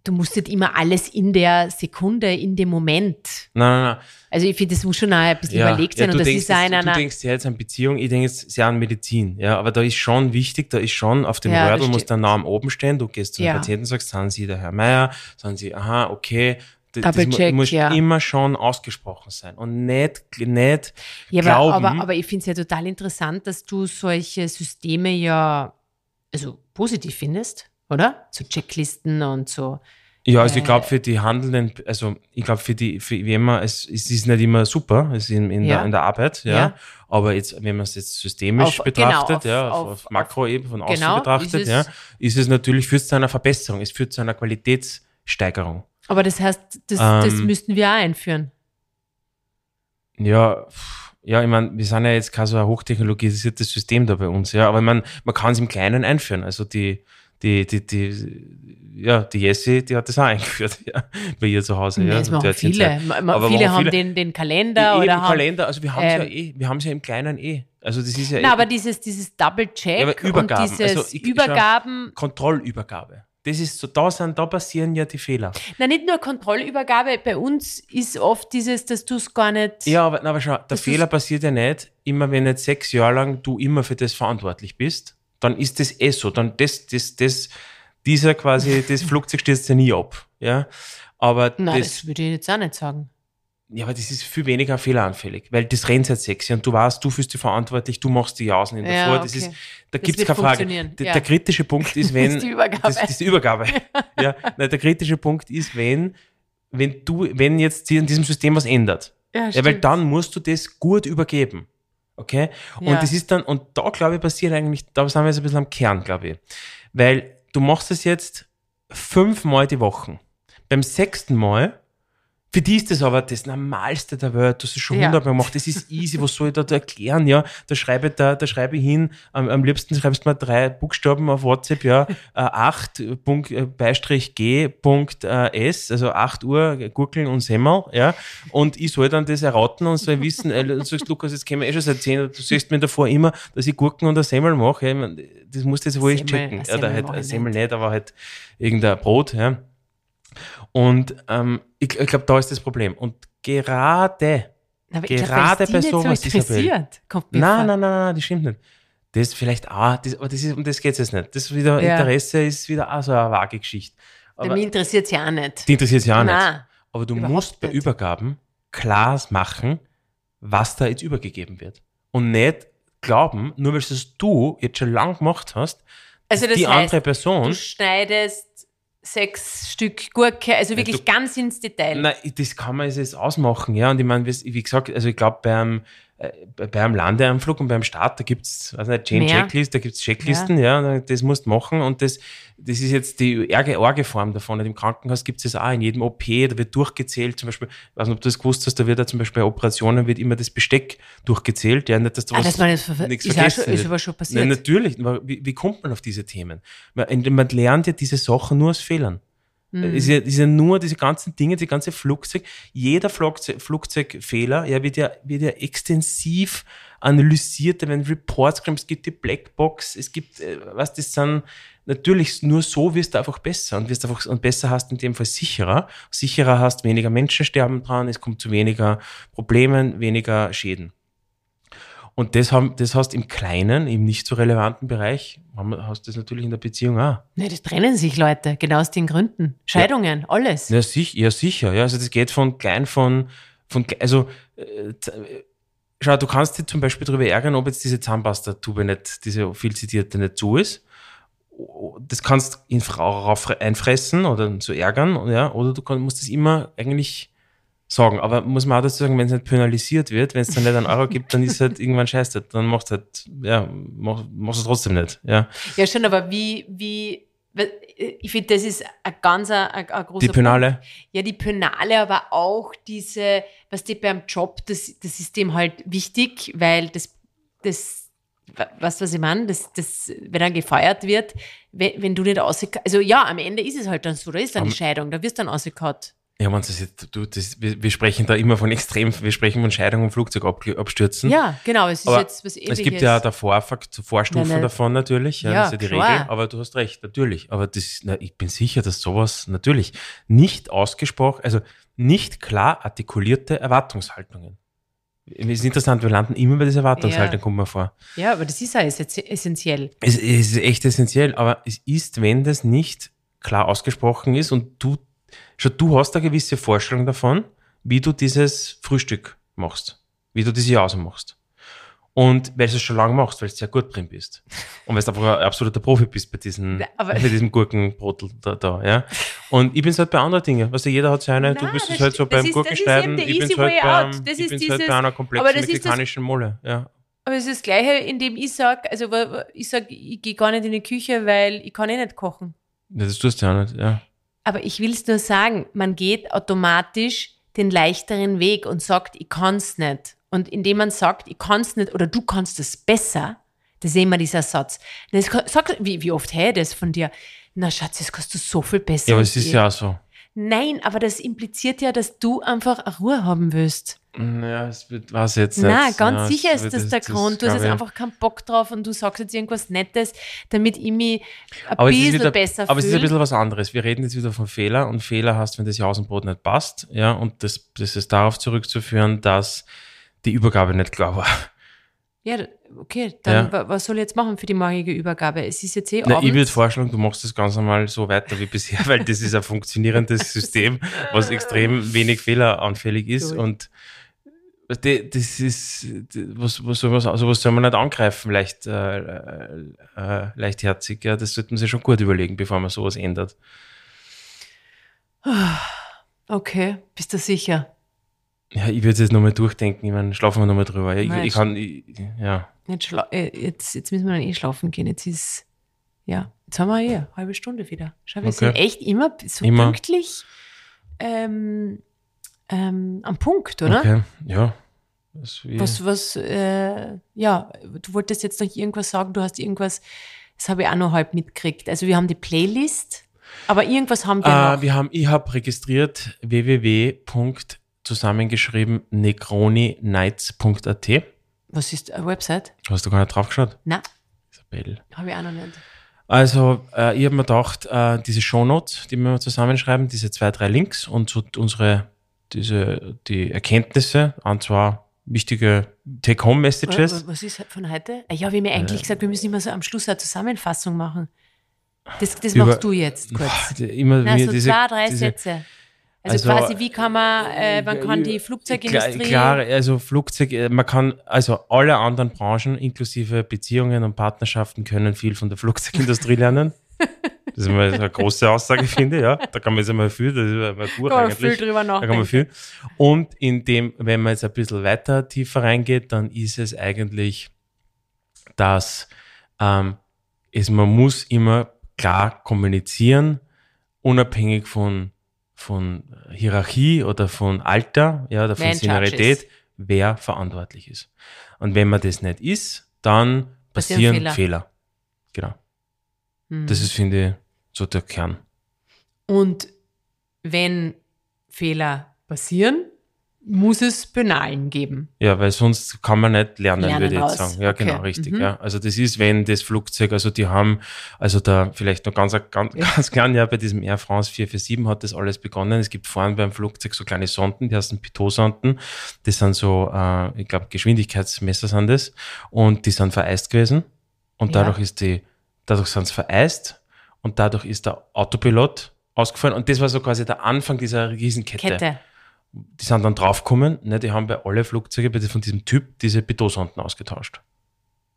du musst nicht immer alles in der Sekunde, in dem Moment.
nein, nein, nein.
Also ich finde, das muss schon auch ein bisschen überlegt sein
du
und das
denkst
ist auch in
jetzt, du
einer,
denkst sehr jetzt an Beziehung, ich denke jetzt sehr an Medizin, ja, aber da ist schon wichtig, da ist schon auf dem
Ja,
Wordle muss der Name oben stehen, du gehst zu den
Ja.
Patienten und sagst, sind Sie der Herr Meier, sagen Sie, aha, okay, das, das
Double-check,
muss
ja.
immer schon ausgesprochen sein und nicht, nicht
ja,
glauben,
aber, aber, ich finde es ja total interessant, dass du solche Systeme ja, also positiv findest, oder? So Checklisten und so.
Ja, also ich
Äh,
glaube für die Handelnden, also ich glaube für die, für wie immer, es, es ist nicht immer super, es ist in, in,
Ja.
der, in der Arbeit, ja.
Ja.
Aber jetzt, wenn man es jetzt systemisch
Auf-
betrachtet,
genau, auf-
ja, auf,
auf-
Makroebene von außen
genau,
betrachtet,
ist es-
ja, ist es natürlich, führt zu einer Verbesserung, es führt zu einer Qualitätssteigerung.
Aber das heißt, das, das
Ähm,
müssten wir auch einführen.
Ja, ja, ich meine, wir sind ja jetzt kein so ein hochtechnologisiertes System da bei uns, ja, aber man, man kann es im Kleinen einführen. Also die, die, die, die, ja, die Jessie, die hat das auch *laughs* eingeführt, ja, bei ihr zu Hause. ja,
das machen viele.
halt-
Ma- ma-
Aber
viele haben
viele-
den, den Kalender
Ja,
oder haben,
Kalender, also wir haben es ja
ähm,
eh, wir haben es ja im Kleinen eh. Also das ist ja
Na,
eh
aber dieses, dieses Double-Check
Ja, aber Übergaben,
und dieses
also ich-
Übergaben,
Kontrollübergabe. Das ist so, da sind, da passieren ja die Fehler.
na nicht nur Kontrollübergabe, bei uns ist oft dieses, dass du es gar nicht,
Ja, aber, na, aber schau, der Fehler passiert ja nicht, immer wenn jetzt sechs Jahre lang du immer für das verantwortlich bist, dann ist das eh so. Dann das, das, das, dieser quasi, das *laughs* Flugzeug stürzt ja nie ab. Ja. Aber
na, das,
das,
würde ich jetzt auch nicht sagen.
Ja, aber das ist viel weniger fehleranfällig, weil das rennt seit sechs Jahren. Du weißt, du fühlst dich verantwortlich, du machst die Jausen in der
Ja,
Früh. Das
okay.
ist, da gibt's
wird
keine Frage.
funktionieren,
Der,
ja.
der kritische Punkt ist, *laughs* wenn.
Das ist die Übergabe.
Das, das ist die Übergabe. ja. Nein, der kritische Punkt ist, wenn, wenn du, wenn jetzt in diesem System was ändert.
Ja,
Ja, weil dann musst du das gut übergeben. Okay? Und
Ja.
das ist dann, und da glaube ich, passiert eigentlich, da sind wir jetzt ein bisschen am Kern, glaube ich. Weil du machst das jetzt fünfmal die Woche. Beim sechsten Mal, für die ist das aber das Normalste der Welt. Hast es schon
Ja.
hundertmal gemacht. Das ist easy. Was soll ich da erklären? Ja, da schreibe ich da, da schreibe ich hin. Am, am liebsten schreibst du mal drei Buchstaben auf WhatsApp. Ja, *laughs* äh, 8. Punkt, äh, Beistrich G. Punkt, äh, S. Also 8 Uhr Gurkeln und Semmel. Ja, und ich soll dann das erraten und soll wissen, äh, du sagst, Lukas, jetzt kennen wir eh schon seit 10, du siehst mir davor immer, dass ich Gurken und ein Semmel mache. Ja, ich mein, das musst du jetzt wohl
Semmel-
checken.
ein
Ja, da
Semmel
halt,
ich
Semmel
nicht.
nicht, aber halt irgendein Brot. Ja. Und ähm, ich, ich glaube, da ist das Problem. Und gerade
Aber glaub,
Gerade bei
nicht
sowas,
so
Isabel.
interessiert, kommt
Nein, nein, nein, nein, das stimmt nicht. Das vielleicht auch, das, aber das ist, um das geht es jetzt nicht. Das wieder,
Ja.
Interesse ist wieder auch so eine vage Geschichte.
Ja,
Aber
Mich interessiert es ja auch nicht.
die interessiert sich auch nicht.
Nein,
Aber du musst bei
nicht.
Übergaben klar machen, was da jetzt übergegeben wird. Und nicht glauben, nur weil es du jetzt schon lang gemacht hast,
Also das
die
heißt,
andere Person.
du schneidest sechs Stück Gurke, also wirklich
du-
ganz ins Detail.
Nein, das kann man jetzt ausmachen, ja. Und ich meine, wie gesagt, also ich glaube, beim, bei- beim Landeanflug und beim Start, da gibt es, nicht, Chain. Checklist, da gibt es Checklisten, ja. das musst du machen. Und das, das ist jetzt die arge Form davon. Und Im Krankenhaus gibt es das auch in jedem OP, da wird durchgezählt, zum Beispiel, ich weiß nicht, ob du das gewusst hast, da wird ja zum Beispiel bei Operationen wird immer das Besteck durchgezählt, ja, nicht, dass du
ah,
was
das ver-
nichts
ist,
vergessen
schon, ist aber schon
Nein,
passiert.
natürlich. Aber Wie, wie kommt man auf diese Themen? Man, man lernt ja diese Sachen nur aus Fehlern.
Hm.
Es ist ja, es ist ja nur diese ganzen Dinge, die ganze Flugzeug, jeder Flugzeug, Flugzeugfehler ja, wird, ja, wird ja extensiv analysiert, da werden Reports geschrieben, es gibt die Blackbox, es gibt, äh, was das sind, natürlich nur so wirst du einfach besser und wirst einfach und besser hast in dem Fall sicherer. Sicherer hast, weniger Menschen sterben dran, es kommt zu weniger Problemen, weniger Schäden. Und das, haben, das hast im kleinen, im nicht so relevanten Bereich, hast du das natürlich in der Beziehung auch.
Nee, das trennen sich Leute, genau aus den Gründen. Scheidungen, alles.
Ja, sich, ja sicher. Ja, also das geht von klein von, von also äh, schau, du kannst dich zum Beispiel darüber ärgern, ob jetzt diese Zahnpasta-Tube nicht, diese viel zitierte nicht zu ist. Das kannst in Frau einfressen oder zu ärgern, ja, oder du kann, musst es immer eigentlich sagen. Aber muss man auch dazu sagen, wenn es nicht penalisiert wird, wenn es dann nicht einen Euro gibt, dann ist halt irgendwann scheiße. Dann machst du halt, ja, mach, machst du es trotzdem nicht. Ja.
Ja, schon, aber wie, wie, ich finde, das ist ein ganz ein, ein, großer
Die Penale.
Punkt. Ja, die Penale, aber auch diese, was die beim Job, das, das ist dem halt wichtig, weil das, das, weißt du, was ich meine? Das, das, wenn er gefeuert wird, wenn, wenn du nicht rausgehauen, also ja, am Ende ist es halt dann so, da ist dann die
Am-
Scheidung, da wirst du dann rausgehauen.
Ja, man, das ist, du, das, wir, wir sprechen da immer von extrem, wir sprechen von Scheidung und Flugzeugabstürzen.
Ja, genau, es ist
Aber
jetzt was ähnliches.
Es gibt ja davor Vorstufen
Nein, nein.
davon natürlich, ja,
Ja,
das ist ja die
klar.
Regel, aber du hast recht, natürlich. Aber das, na, ich bin sicher, dass sowas natürlich nicht ausgesprochen, also nicht klar artikulierte Erwartungshaltungen. Es ist interessant, wir landen immer bei dieser Erwartungshaltung,
Ja.
kommt mir vor.
Ja, aber das ist ja ess- essentiell.
Es, es ist echt essentiell, aber es ist, wenn das nicht klar ausgesprochen ist und du, schon du hast eine gewisse Vorstellung davon, wie du dieses Frühstück machst, wie du diese Jause machst. Und weil du es schon lange machst, weil du sehr gut drin bist. Und weil du einfach ein absoluter Profi bist bei, diesen,
aber-
bei diesem Gurkenbrot da, da, ja. Und ich bin halt bei anderen Dingen. Weißt du, jeder hat seine, du
Nein,
bist
das
halt so beim
ist-
Gurkenschneiden,
das ist
ich bin halt beim, ich bin's
dieses-
halt bei einer
aber
komplexen mexikanischen Molle, ja.
Aber es ist das Gleiche, indem ich sage, also ich sage, ich gehe gar nicht in die Küche, weil ich kann eh nicht kochen.
Ja, Das tust du ja nicht, ja.
Aber ich will es nur sagen, man geht automatisch den leichteren Weg und sagt, ich kann es nicht. Und indem man sagt, ich kann es nicht oder du kannst es besser, da sehen wir dieser Satz. Das, sag, wie, wie oft hätte das von dir? Na Schatz, das kannst du so viel besser.
Ja, aber es ist ja auch so.
Nein, aber das impliziert ja, dass du einfach Ruhe haben willst.
Ja, es wird, was jetzt nicht.
ganz
ja,
sicher
es
ist
wird-
das der Grund. Du hast jetzt einfach keinen Bock drauf und du sagst jetzt irgendwas Nettes, damit ich mich ein
aber es
bisschen
wieder,
besser
Aber es ist ein
fühle.
bisschen was anderes. Wir reden jetzt wieder von Fehler und Fehler hast, wenn das Jausenbrot nicht passt. Ja, und das, das ist darauf zurückzuführen, dass die Übergabe nicht klar war.
Ja, okay, dann
Ja.
wa- was soll ich jetzt machen für die morgige Übergabe? Es ist jetzt eh
Na, ich würde vorschlagen, du machst das ganz normal so weiter wie bisher, weil das ist ein funktionierendes *laughs* System, was extrem wenig fehleranfällig ist.
Gut.
Und das ist, was, was soll man, also was soll man nicht angreifen, leicht, äh, äh, äh, leichtherzig. Ja, das sollte man sich schon gut überlegen, bevor man sowas ändert.
Okay, bist du sicher?
Ja, ich würde es jetzt nochmal durchdenken. Ich meine, schlafen wir nochmal drüber. Ich, ich kann, ich, ja.
Jetzt, äh, jetzt, jetzt müssen wir dann eh schlafen gehen. Jetzt ist, ja, jetzt haben wir eh eine halbe Stunde wieder. Schau, wir
Okay.
sind echt immer so
Immer.
pünktlich ähm, ähm, am Punkt, oder?
Okay, ja.
Was, was, äh, ja, du wolltest jetzt noch irgendwas sagen, du hast irgendwas, das habe ich auch noch halb mitgekriegt. Also wir haben die Playlist, aber irgendwas haben wir
äh,
noch.
wir haben, ich habe registriert www. zusammengeschrieben necroninights.at.
Was ist eine Website?
Hast du gar nicht drauf geschaut?
Na,
Isabel.
habe ich auch noch nicht.
Also, äh, ich habe mir gedacht, äh, diese Shownotes, die wir zusammenschreiben, diese zwei, drei Links und so unsere diese, die Erkenntnisse an zwei wichtige Take-Home-Messages.
Was, ist von heute? Ah Ja, wir haben ja eigentlich gesagt, wir müssen immer so am Schluss eine Zusammenfassung machen. Das, das
Über-
machst du jetzt kurz. *laughs*
Immer
Na, so
diese,
zwei, drei
diese,
Sätze. Also,
Also,
quasi, wie kann man, äh, man kann die Flugzeugindustrie.
Klar, also Flugzeug, äh, man kann, also alle anderen Branchen, inklusive Beziehungen und Partnerschaften, können viel von der Flugzeugindustrie lernen. *laughs* Das ist eine große Aussage, *laughs* finde ich, ja. Da kann man jetzt einmal viel, das ist ein Buch
Kann man
eigentlich.
viel drüber
Da kann man
nachdenken.
viel. Und in dem, wenn man jetzt ein bisschen weiter tiefer reingeht, dann ist es eigentlich, dass ähm, es, man muss immer klar kommunizieren, unabhängig von, von Hierarchie oder von Alter, ja, oder von Seniorität, wer verantwortlich ist. Und wenn man das nicht ist, dann
Passieren
passieren
Fehler.
Fehler. Genau.
Hm.
Das ist, finde ich, so der Kern.
Und wenn Fehler passieren, muss es Penalen geben.
Ja, weil sonst kann man nicht lernen,
Lernen
würde ich jetzt sagen. Ja,
Okay.
genau, richtig.
Mhm.
Ja. Also das ist, wenn das Flugzeug, also die haben, also da vielleicht noch ganz, ganz, ganz klein, ja, bei diesem Air France 447 hat das alles begonnen. Es gibt vorne beim Flugzeug so kleine Sonden, die heißen Pitot-Sonden. Das sind so, äh, ich glaube, Geschwindigkeitsmesser sind das. Und die sind vereist gewesen. Und
Ja.
dadurch ist die, dadurch sind sie vereist. Und dadurch ist der Autopilot ausgefallen. Und das war so quasi der Anfang dieser Riesenkette
Kette.
die sind dann draufgekommen, ne, die haben bei alle Flugzeuge bei, von diesem Typ diese Pitot-Sonden ausgetauscht.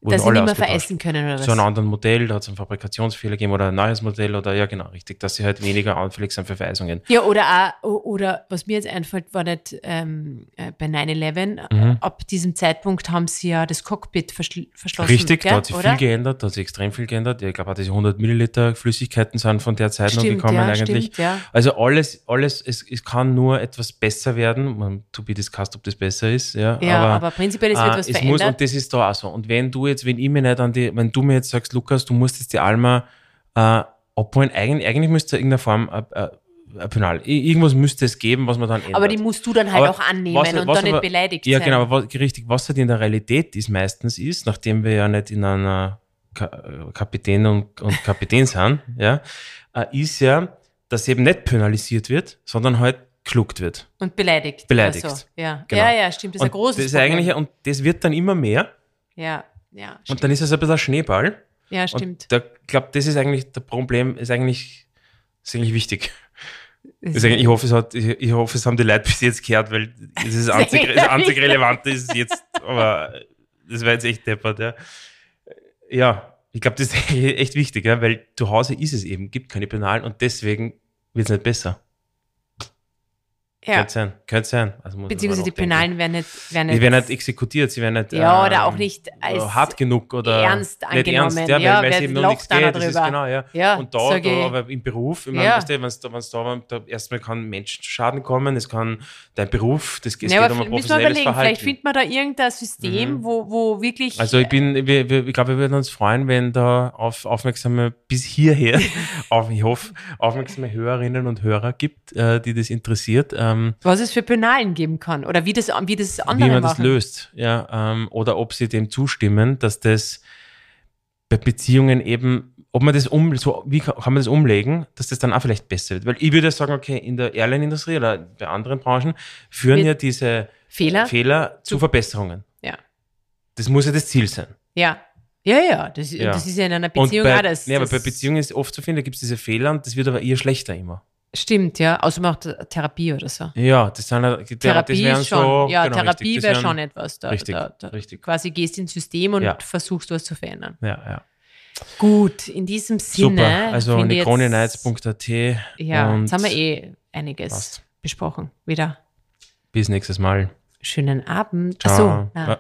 Dass sie nicht mehr veressen können oder was?
Zu einem anderen Modell, da hat es einen Fabrikationsfehler gegeben oder ein neues Modell oder ja genau, richtig, dass sie halt weniger anfällig sind für Vereisungen.
Ja, oder auch, oder was mir jetzt einfällt, war nicht ähm, äh, bei 9-11,
Mhm.
ab diesem Zeitpunkt haben sie ja das Cockpit verschl verschlossen.
Richtig,
gell?
da hat sich
oder?
viel geändert, da hat sich extrem viel geändert. Ich glaube, auch diese 100 Milliliter Flüssigkeiten sind von der Zeit noch
Stimmt,
gekommen
ja,
eigentlich.
stimmt, ja.
Also alles, alles, es, es kann nur etwas besser werden. Man, to be discussed, ob das besser ist. Ja,
Ja, aber, prinzipiell es wird
Ah,
was
es muss,
verändert.
und das ist da auch so. Und wenn du jetzt, wenn ich mir nicht an die, wenn du mir jetzt sagst, Lukas, du musst jetzt die Alma äh, abholen, eigentlich, eigentlich müsste es irgendeine Form äh, äh, ein Penal. Irgendwas müsste es geben, was man dann ändert.
aber die musst du dann halt
Aber
auch annehmen
was-
und
was
dann nicht
aber-
beleidigt
Ja,
sein.
genau, aber was, richtig, was halt in der Realität ist meistens ist, nachdem wir ja nicht in einer Ka äh, Kapitän und, und Kapitän *laughs* sind, ja, äh, ist ja, dass eben nicht penalisiert wird, sondern halt geschluckt wird.
Und beleidigt.
Beleidigt.
So. Ja.
Genau.
ja, ja, stimmt. Das ist ein
und
großes
das ist
Problem.
eigentlich, und das wird dann immer mehr
Ja, ja,
und
stimmt.
dann ist es ein bisschen ein Schneeball.
ja,
Und
stimmt.
da glaube, das ist eigentlich der Problem, ist eigentlich, ist eigentlich wichtig. Eigentlich, ich, hoffe, es hat, ich, ich hoffe, es haben die Leute bis jetzt gehört, weil das ist das *laughs* einzig, das einzig Relevante ist jetzt, aber das war jetzt echt deppert, ja. Ja, ich glaube, das ist *laughs* echt wichtig, ja, weil zu Hause ist es eben, gibt keine Penalen und deswegen wird es nicht besser.
Ja.
Könnte sein, könnte sein. Also
Beziehungsweise die. Penalen werden nicht, werden
Die werden nicht exekutiert, sie werden nicht
Ja, oder
ähm,
auch nicht als
hart genug oder
ernst
nicht
angenommen.
ernst, ja,
Ja,
weil, es eben noch nichts geht. Das ist genau, ja.
Ja,
und da, da
ich.
aber im Beruf, ich meine,
Ja.
weißt du, wenn's da, wenn's da, war, da erstmal kann Menschen zu Schaden kommen, es kann dein Beruf, das, es
ja,
geht
aber
um ein professionelles
überlegen,
Verhalten.
vielleicht findet man da irgendein System,
Mhm.
wo, wo wirklich.
Also ich bin, wir, wir, ich glaube, wir würden uns freuen, wenn da auf, aufmerksame, bis hierher, *laughs* auf, ich hoffe, aufmerksame Hörerinnen und Hörer gibt, äh, die das interessiert. Ähm,
was es für Penalen geben kann oder wie das, wie das andere
wie man
machen.
das löst, ja, ähm, oder ob sie dem zustimmen, dass das bei Beziehungen eben, ob man das um, so, wie kann, kann man das umlegen, dass das dann auch vielleicht besser wird. Weil ich würde sagen, okay, in der Airline-Industrie oder bei anderen Branchen führen
Wird-
ja diese
Fehler?
Fehler zu
Zu-
Verbesserungen.
Ja.
Das muss ja das Ziel sein.
Ja. Ja, ja, das,
Ja.
das ist ja in einer
Und
Beziehung
bei,
auch das.
nee, aber bei Beziehungen ist oft zu finden, da gibt es diese Fehler und das wird aber eher schlechter immer.
Stimmt, ja. Außer man macht Therapie oder so.
Ja, das sind das
Therapie
wären
ist schon.
so,
ja,
genau,
Therapie
das
wäre schon etwas. Da,
richtig,
da, da
richtig.
Quasi gehst ins System und
Ja.
versuchst was zu verändern.
Ja, ja.
Gut, in diesem Sinne.
Super. Also necronianites.at
Ja,
und
jetzt haben wir eh einiges
passt.
besprochen. Wieder.
bis nächstes Mal.
Schönen Abend.
Ciao.
Achso, na,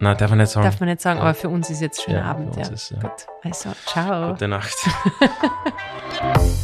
Nein, darf man nicht sagen.
darf man nicht sagen, aber für uns ist jetzt schöner
Ja,
Abend. Ja.
ist, ja.
Gut. Also, ciao.
Gute Nacht. *laughs*